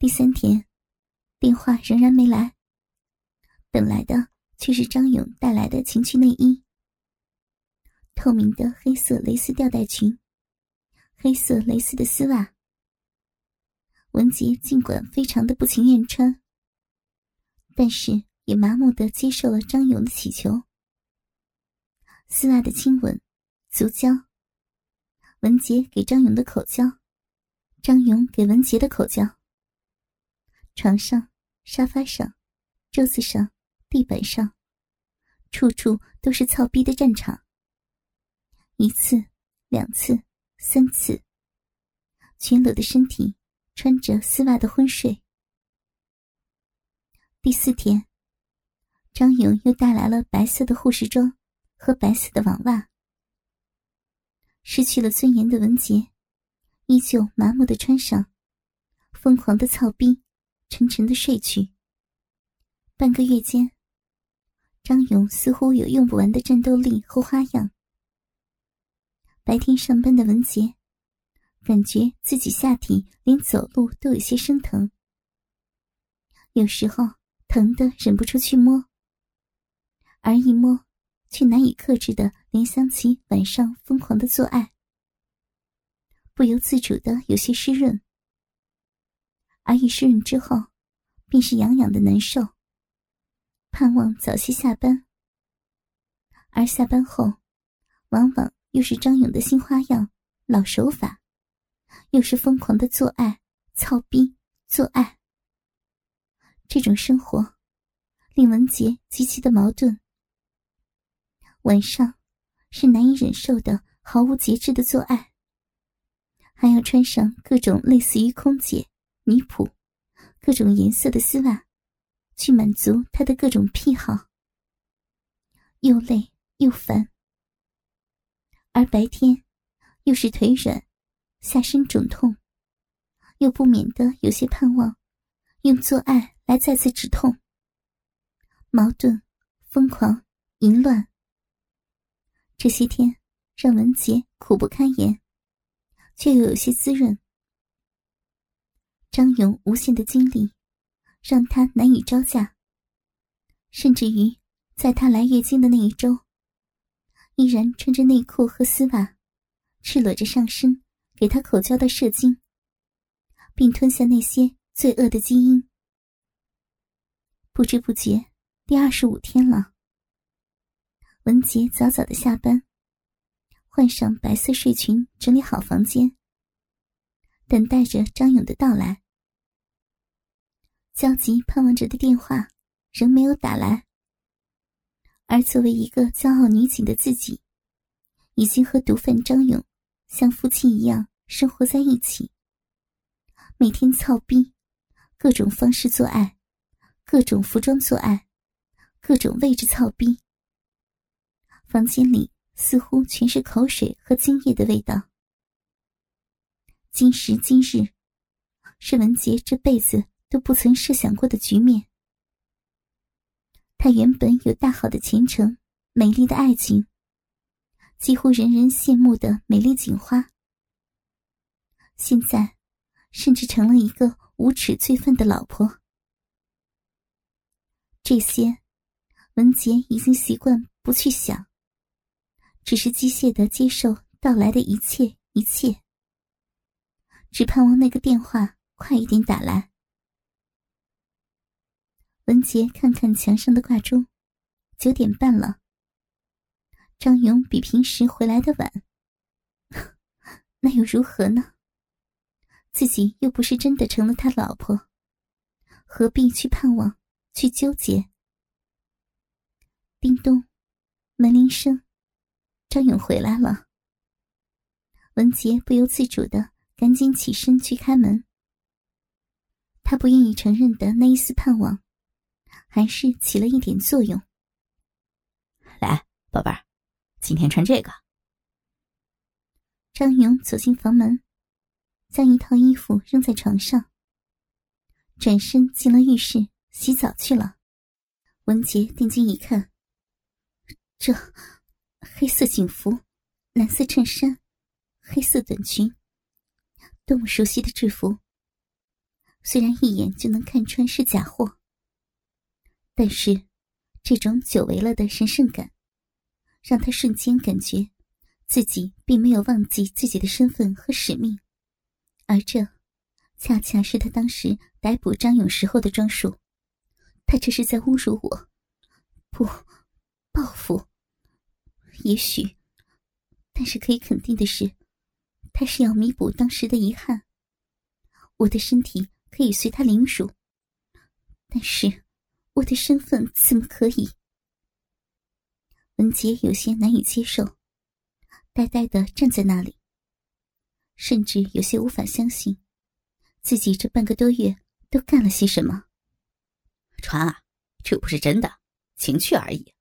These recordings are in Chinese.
第三天，电话仍然没来。等来的却是张勇带来的情趣内衣：透明的黑色蕾丝吊带裙，黑色蕾丝的丝袜。文杰尽管非常的不情愿穿，但是也麻木的接受了张勇的乞求。丝袜的亲吻、足交，文杰给张勇的口交，张勇给文杰的口交。床上、沙发上、桌子上、地板上，处处都是操逼的战场。一次、两次、三次，全裸的身体，穿着丝袜的昏睡。第四天，张勇又带来了白色的护士装和白色的网袜。失去了尊严的文杰，依旧麻木的穿上，疯狂的操逼。沉沉的睡去。半个月间，张勇似乎有用不完的战斗力和花样。白天上班的文杰，感觉自己下体连走路都有些生疼，有时候疼得忍不住去摸，而一摸，却难以克制的联想起晚上疯狂的做爱，不由自主的有些湿润。而一湿润之后，便是痒痒的难受。盼望早些下班，而下班后，往往又是张勇的新花样、老手法，又是疯狂的做爱、操逼、做爱。这种生活，令文杰极其的矛盾。晚上，是难以忍受的毫无节制的做爱，还要穿上各种类似于空姐。女仆，各种颜色的丝袜，去满足他的各种癖好。又累又烦，而白天又是腿软，下身肿痛，又不免的有些盼望，用做爱来再次止痛。矛盾、疯狂、淫乱，这些天让文杰苦不堪言，却又有些滋润。张勇无限的精力，让他难以招架。甚至于，在他来月经的那一周，依然穿着内裤和丝袜，赤裸着上身给他口交的射精，并吞下那些罪恶的基因。不知不觉，第二十五天了。文杰早早的下班，换上白色睡裙，整理好房间。等待着张勇的到来，焦急盼望着的电话仍没有打来。而作为一个骄傲女警的自己，已经和毒贩张勇像夫妻一样生活在一起，每天操逼，各种方式做爱，各种服装做爱，各种位置操逼。房间里似乎全是口水和精液的味道。今时今日，是文杰这辈子都不曾设想过的局面。他原本有大好的前程、美丽的爱情，几乎人人羡慕的美丽警花，现在甚至成了一个无耻罪犯的老婆。这些，文杰已经习惯不去想，只是机械的接受到来的一切一切。只盼望那个电话快一点打来。文杰看看墙上的挂钟，九点半了。张勇比平时回来的晚，那又如何呢？自己又不是真的成了他老婆，何必去盼望，去纠结？叮咚，门铃声，张勇回来了。文杰不由自主的。赶紧起身去开门。他不愿意承认的那一丝盼望，还是起了一点作用。来，宝贝儿，今天穿这个。张勇走进房门，将一套衣服扔在床上，转身进了浴室洗澡去了。文杰定睛一看，这黑色警服、蓝色衬衫、黑色短裙。多么熟悉的制服！虽然一眼就能看穿是假货，但是这种久违了的神圣感，让他瞬间感觉自己并没有忘记自己的身份和使命，而这恰恰是他当时逮捕张勇时候的装束。他这是在侮辱我，不，报复。也许，但是可以肯定的是，他是要弥补当时的遗憾。我的身体可以随他凌辱，但是我的身份怎么可以？文杰有些难以接受，呆呆的站在那里，甚至有些无法相信，自己这半个多月都干了些什么。传啊，这不是真的，情趣而已。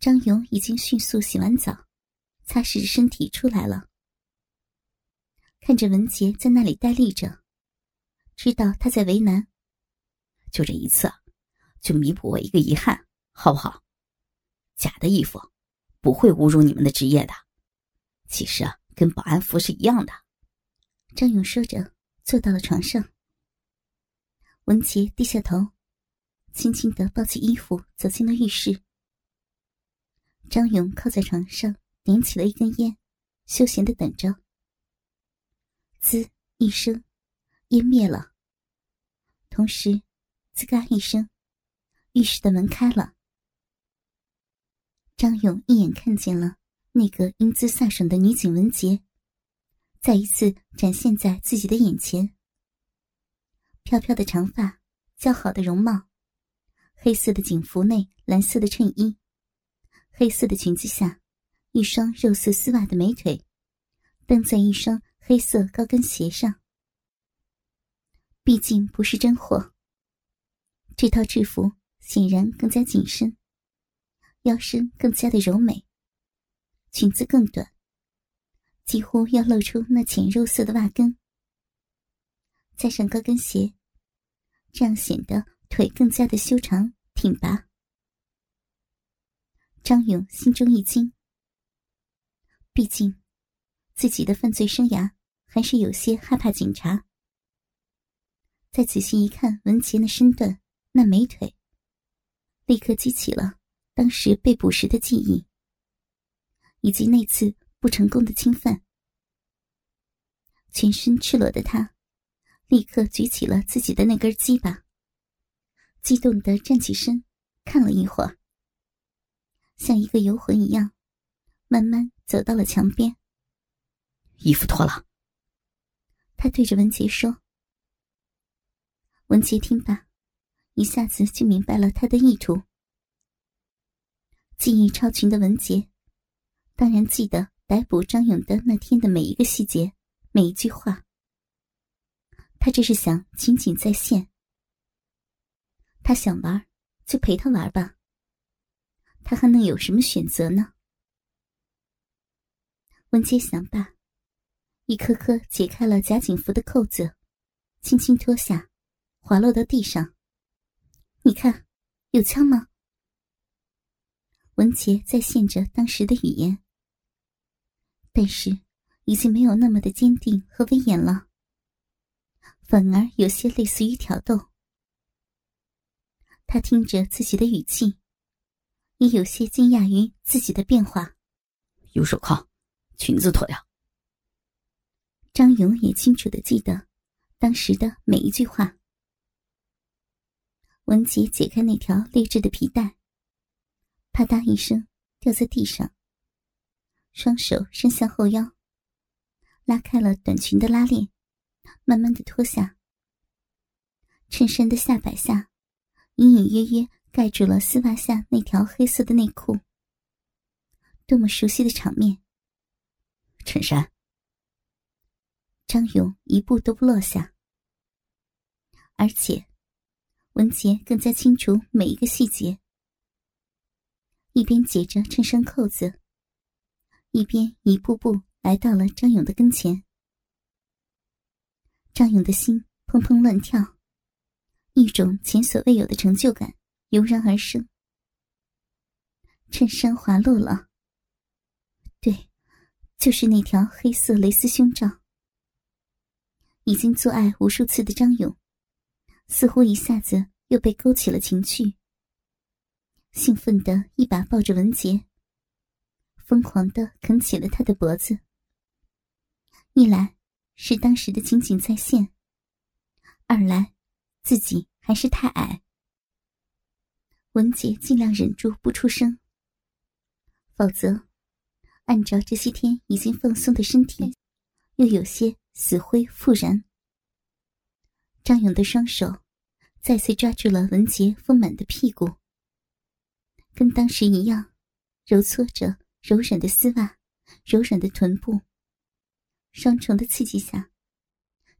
张勇已经迅速洗完澡，擦拭着身体出来了。看着文杰在那里呆立着，知道他在为难。就这一次，就弥补我一个遗憾，好不好？假的衣服不会侮辱你们的职业的，其实啊，跟保安服是一样的。张勇说着，坐到了床上。文杰低下头，轻轻的抱起衣服，走进了浴室。张勇靠在床上，点起了一根烟，休闲的等着。滋一声，烟灭了。同时，吱嘎一声，浴室的门开了。张勇一眼看见了那个英姿飒爽的女警文杰，再一次展现在自己的眼前。飘飘的长发，姣好的容貌，黑色的警服内蓝色的衬衣，黑色的裙子下，一双肉色丝袜的美腿，蹬在一双。黑色高跟鞋上，毕竟不是真货。这套制服显然更加紧身，腰身更加的柔美，裙子更短，几乎要露出那浅肉色的袜跟。加上高跟鞋，这样显得腿更加的修长挺拔。张勇心中一惊，毕竟。自己的犯罪生涯还是有些害怕警察。再仔细一看，文杰那身段、那美腿，立刻激起了当时被捕时的记忆，以及那次不成功的侵犯。全身赤裸的他，立刻举起了自己的那根鸡巴，激动的站起身，看了一会儿，像一个游魂一样，慢慢走到了墙边。衣服脱了，他对着文杰说。文杰听罢，一下子就明白了他的意图。记忆超群的文杰，当然记得逮捕张勇的那天的每一个细节，每一句话。他这是想情景再现。他想玩，就陪他玩吧。他还能有什么选择呢？文杰想罢。一颗颗解开了假警服的扣子，轻轻脱下，滑落到地上。你看，有枪吗？文杰在现着当时的语言，但是已经没有那么的坚定和威严了，反而有些类似于挑逗。他听着自己的语气，也有些惊讶于自己的变化。有手铐，裙子脱掉。张勇也清楚的记得当时的每一句话。文杰解开那条劣质的皮带，啪嗒一声掉在地上。双手伸向后腰，拉开了短裙的拉链，慢慢的脱下。衬衫的下摆下，隐隐约约盖住了丝袜下那条黑色的内裤。多么熟悉的场面！衬衫。张勇一步都不落下，而且文杰更加清楚每一个细节。一边解着衬衫扣子，一边一步步来到了张勇的跟前。张勇的心砰砰乱跳，一种前所未有的成就感油然而生。衬衫滑落了，对，就是那条黑色蕾丝胸罩。已经做爱无数次的张勇，似乎一下子又被勾起了情趣，兴奋的一把抱着文杰，疯狂的啃起了他的脖子。一来是当时的情景再现，二来自己还是太矮，文杰尽量忍住不出声，否则按照这些天已经放松的身体，又有些死灰复燃。张勇的双手再次抓住了文杰丰满的屁股，跟当时一样，揉搓着柔软的丝袜，柔软的臀部。双重的刺激下，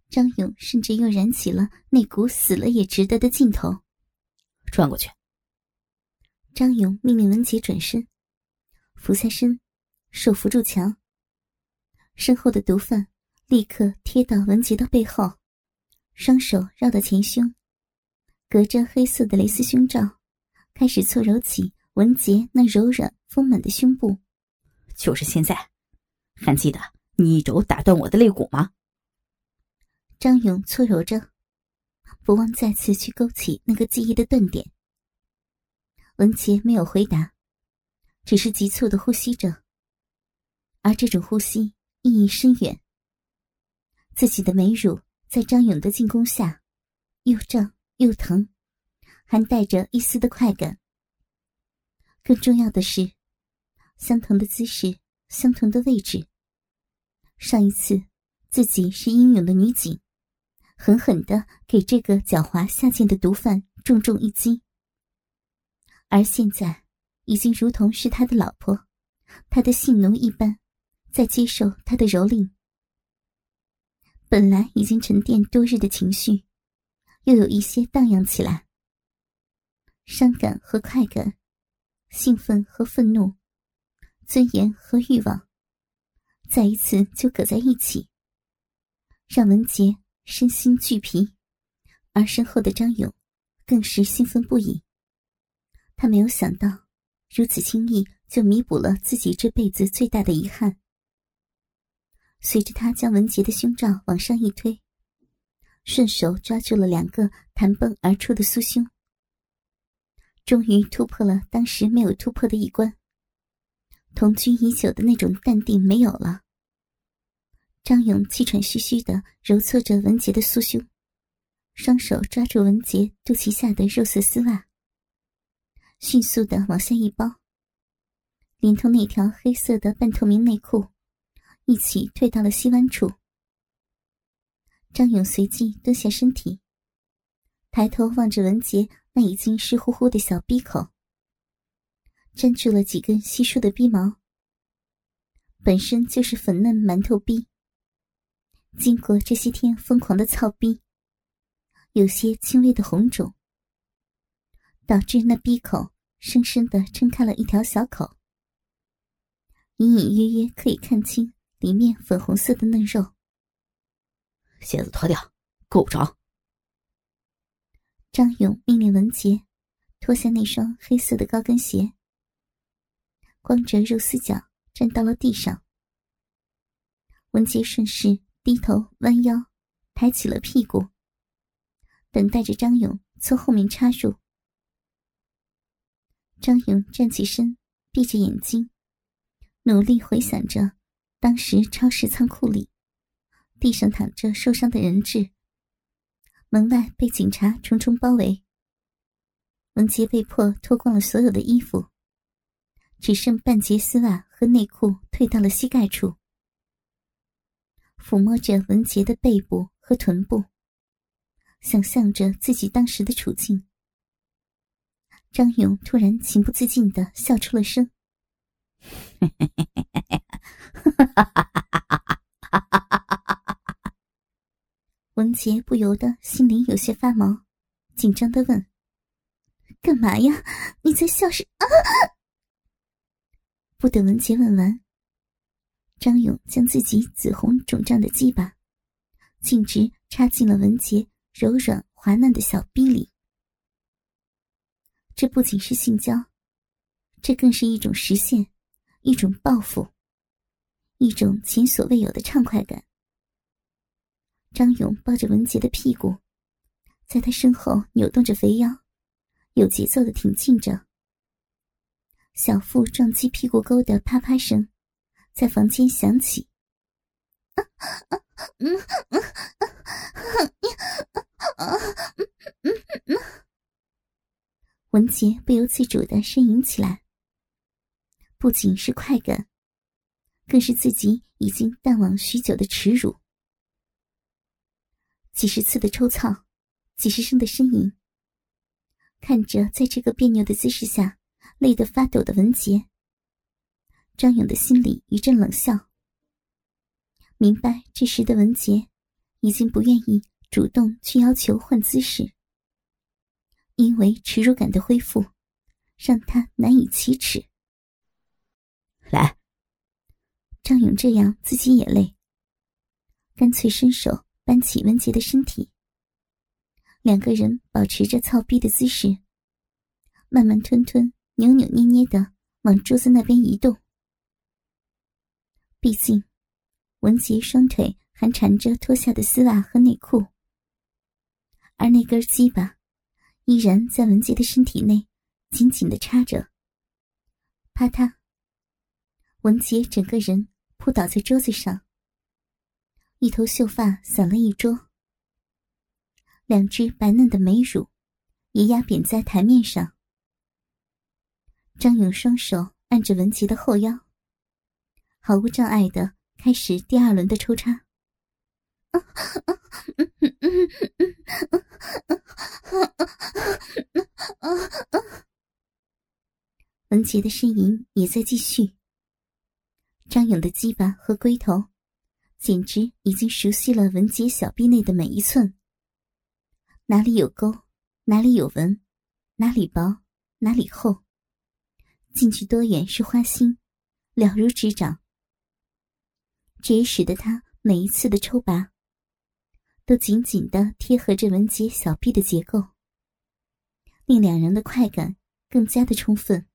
张勇甚至又燃起了那股死了也值得的劲头。转过去。张勇命令文杰转身，俯下身，手扶住墙。身后的毒贩立刻贴到文杰的背后，双手绕到前胸，隔着黑色的蕾丝胸罩，开始搓揉起文杰那柔软丰满的胸部。就是现在，还记得？你一肘打断我的肋骨吗？张勇搓揉着，不忘再次去勾起那个记忆的断点。文杰没有回答，只是急促的呼吸着，而这种呼吸意义深远。自己的美乳在张勇的进攻下，又胀又疼，还带着一丝的快感。更重要的是，相同的姿势，相同的位置。上一次，自己是英勇的女警，狠狠的给这个狡猾下贱的毒贩重重一击。而现在，已经如同是他的老婆，他的性奴一般，在接受他的蹂躏。本来已经沉淀多日的情绪，又有一些荡漾起来。伤感和快感，兴奋和愤怒，尊严和欲望。再一次就搁在一起，让文杰身心俱疲，而身后的张勇更是兴奋不已。他没有想到，如此轻易就弥补了自己这辈子最大的遗憾。随着他将文杰的胸罩往上一推，顺手抓住了两个弹蹦而出的酥胸，终于突破了当时没有突破的一关。同居已久的那种淡定没有了。张勇气喘吁吁的揉搓着文杰的酥胸，双手抓住文杰肚脐下的肉色丝袜，迅速的往下一包，连同那条黑色的半透明内裤一起退到了膝弯处。张勇随即蹲下身体，抬头望着文杰那已经湿乎乎的小鼻口。粘住了几根稀疏的鼻毛，本身就是粉嫩馒头鼻。经过这些天疯狂的操逼，有些轻微的红肿，导致那逼口深深的撑开了一条小口，隐隐约约可以看清里面粉红色的嫩肉。鞋子脱掉，够不着。张勇命令文杰脱下那双黑色的高跟鞋。光着肉丝脚站到了地上，文杰顺势低头弯腰，抬起了屁股，等待着张勇从后面插入。张勇站起身，闭着眼睛，努力回想着当时超市仓库里地上躺着受伤的人质，门外被警察重重包围，文杰被迫脱光了所有的衣服。只剩半截丝袜和内裤退到了膝盖处，抚摸着文杰的背部和臀部，想象着自己当时的处境。张勇突然情不自禁的笑出了声，文杰不由得心里有些发毛，紧张的问：“干嘛呀？你在笑什？”啊！不等文杰问完，张勇将自己紫红肿胀的鸡巴径直插进了文杰柔软滑嫩的小臂里。这不仅是性交，这更是一种实现，一种报复，一种前所未有的畅快感。张勇抱着文杰的屁股，在他身后扭动着肥腰，有节奏的挺进着。小腹撞击屁股沟的啪啪声，在房间响起。文杰不由自主的呻吟起来，不仅是快感，更是自己已经淡忘许久的耻辱。几十次的抽操，几十声的呻吟，看着在这个别扭的姿势下累得发抖的文杰，张勇的心里一阵冷笑。明白这时的文杰，已经不愿意主动去要求换姿势，因为耻辱感的恢复，让他难以启齿。来，张勇这样自己也累，干脆伸手搬起文杰的身体。两个人保持着操逼的姿势，慢慢吞吞、扭扭捏捏的往桌子那边移动。毕竟。文杰双腿还缠着脱下的丝袜和内裤，而那根鸡巴依然在文杰的身体内紧紧的插着。啪嗒，文杰整个人扑倒在桌子上，一头秀发散了一桌，两只白嫩的美乳也压扁在台面上。张勇双手按着文杰的后腰，毫无障碍的。开始第二轮的抽插。文杰的呻吟也在继续。张勇的鸡巴和龟头，简直已经熟悉了文杰小臂内的每一寸。哪里有沟，哪里有纹，哪里薄，哪里厚，进去多远是花心，了如指掌。这也使得他每一次的抽拔，都紧紧的贴合着文杰小臂的结构，令两人的快感更加的充分。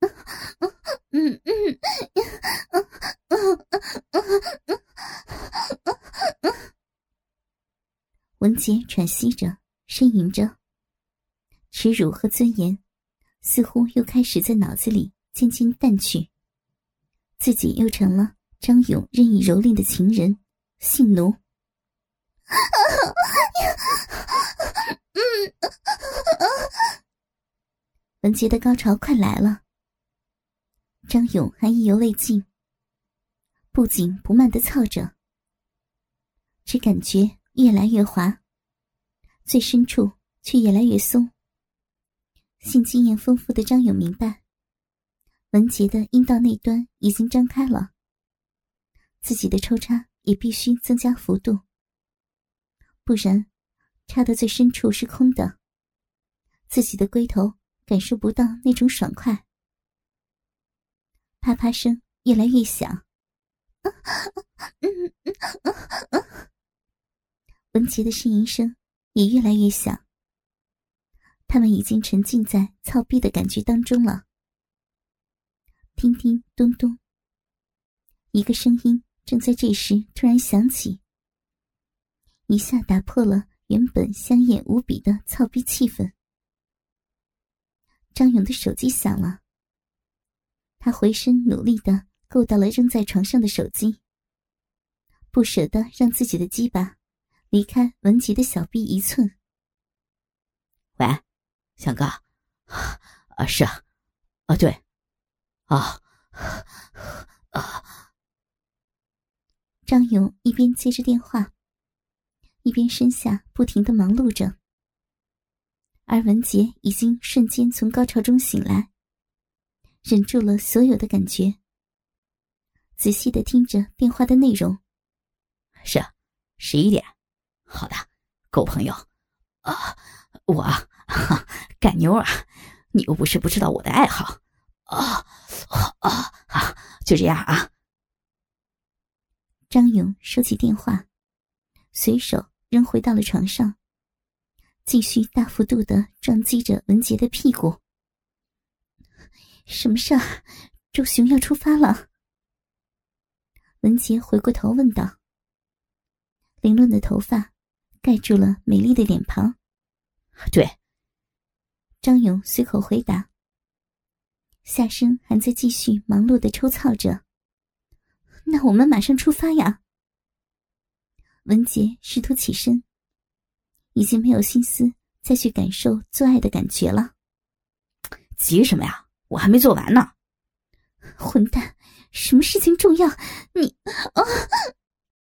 文杰喘息着，呻吟着，耻辱和尊严似乎又开始在脑子里渐渐淡去，自己又成了。张勇任意蹂躏的情人，性奴。文杰的高潮快来了，张勇还意犹未尽，不紧不慢的操着，只感觉越来越滑，最深处却越来越松。性经验丰富的张勇明白，文杰的阴道内端已经张开了。自己的抽插也必须增加幅度，不然插的最深处是空的，自己的龟头感受不到那种爽快。啪啪声越来越响，文杰的呻吟声也越来越响。他们已经沉浸在操逼的感觉当中了。叮叮咚咚，一个声音。正在这时，突然响起，一下打破了原本香艳无比的操逼气氛。张勇的手机响了，他回身努力的够到了扔在床上的手机，不舍得让自己的鸡巴离开文杰的小臂一寸。喂，翔哥，啊是啊，啊对，啊啊。张勇一边接着电话，一边身下不停的忙碌着，而文杰已经瞬间从高潮中醒来，忍住了所有的感觉，仔细的听着电话的内容。是啊，十一点，好的，狗朋友，啊，我啊干妞啊，你又不是不知道我的爱好，啊啊啊，就这样啊。张勇收起电话，随手扔回到了床上，继续大幅度的撞击着文杰的屁股。什么事儿？周雄要出发了？文杰回过头问道。凌乱的头发盖住了美丽的脸庞。对，张勇随口回答，下身还在继续忙碌的抽操着。那我们马上出发呀！文杰试图起身，已经没有心思再去感受做爱的感觉了。急什么呀？我还没做完呢！混蛋，什么事情重要？你啊！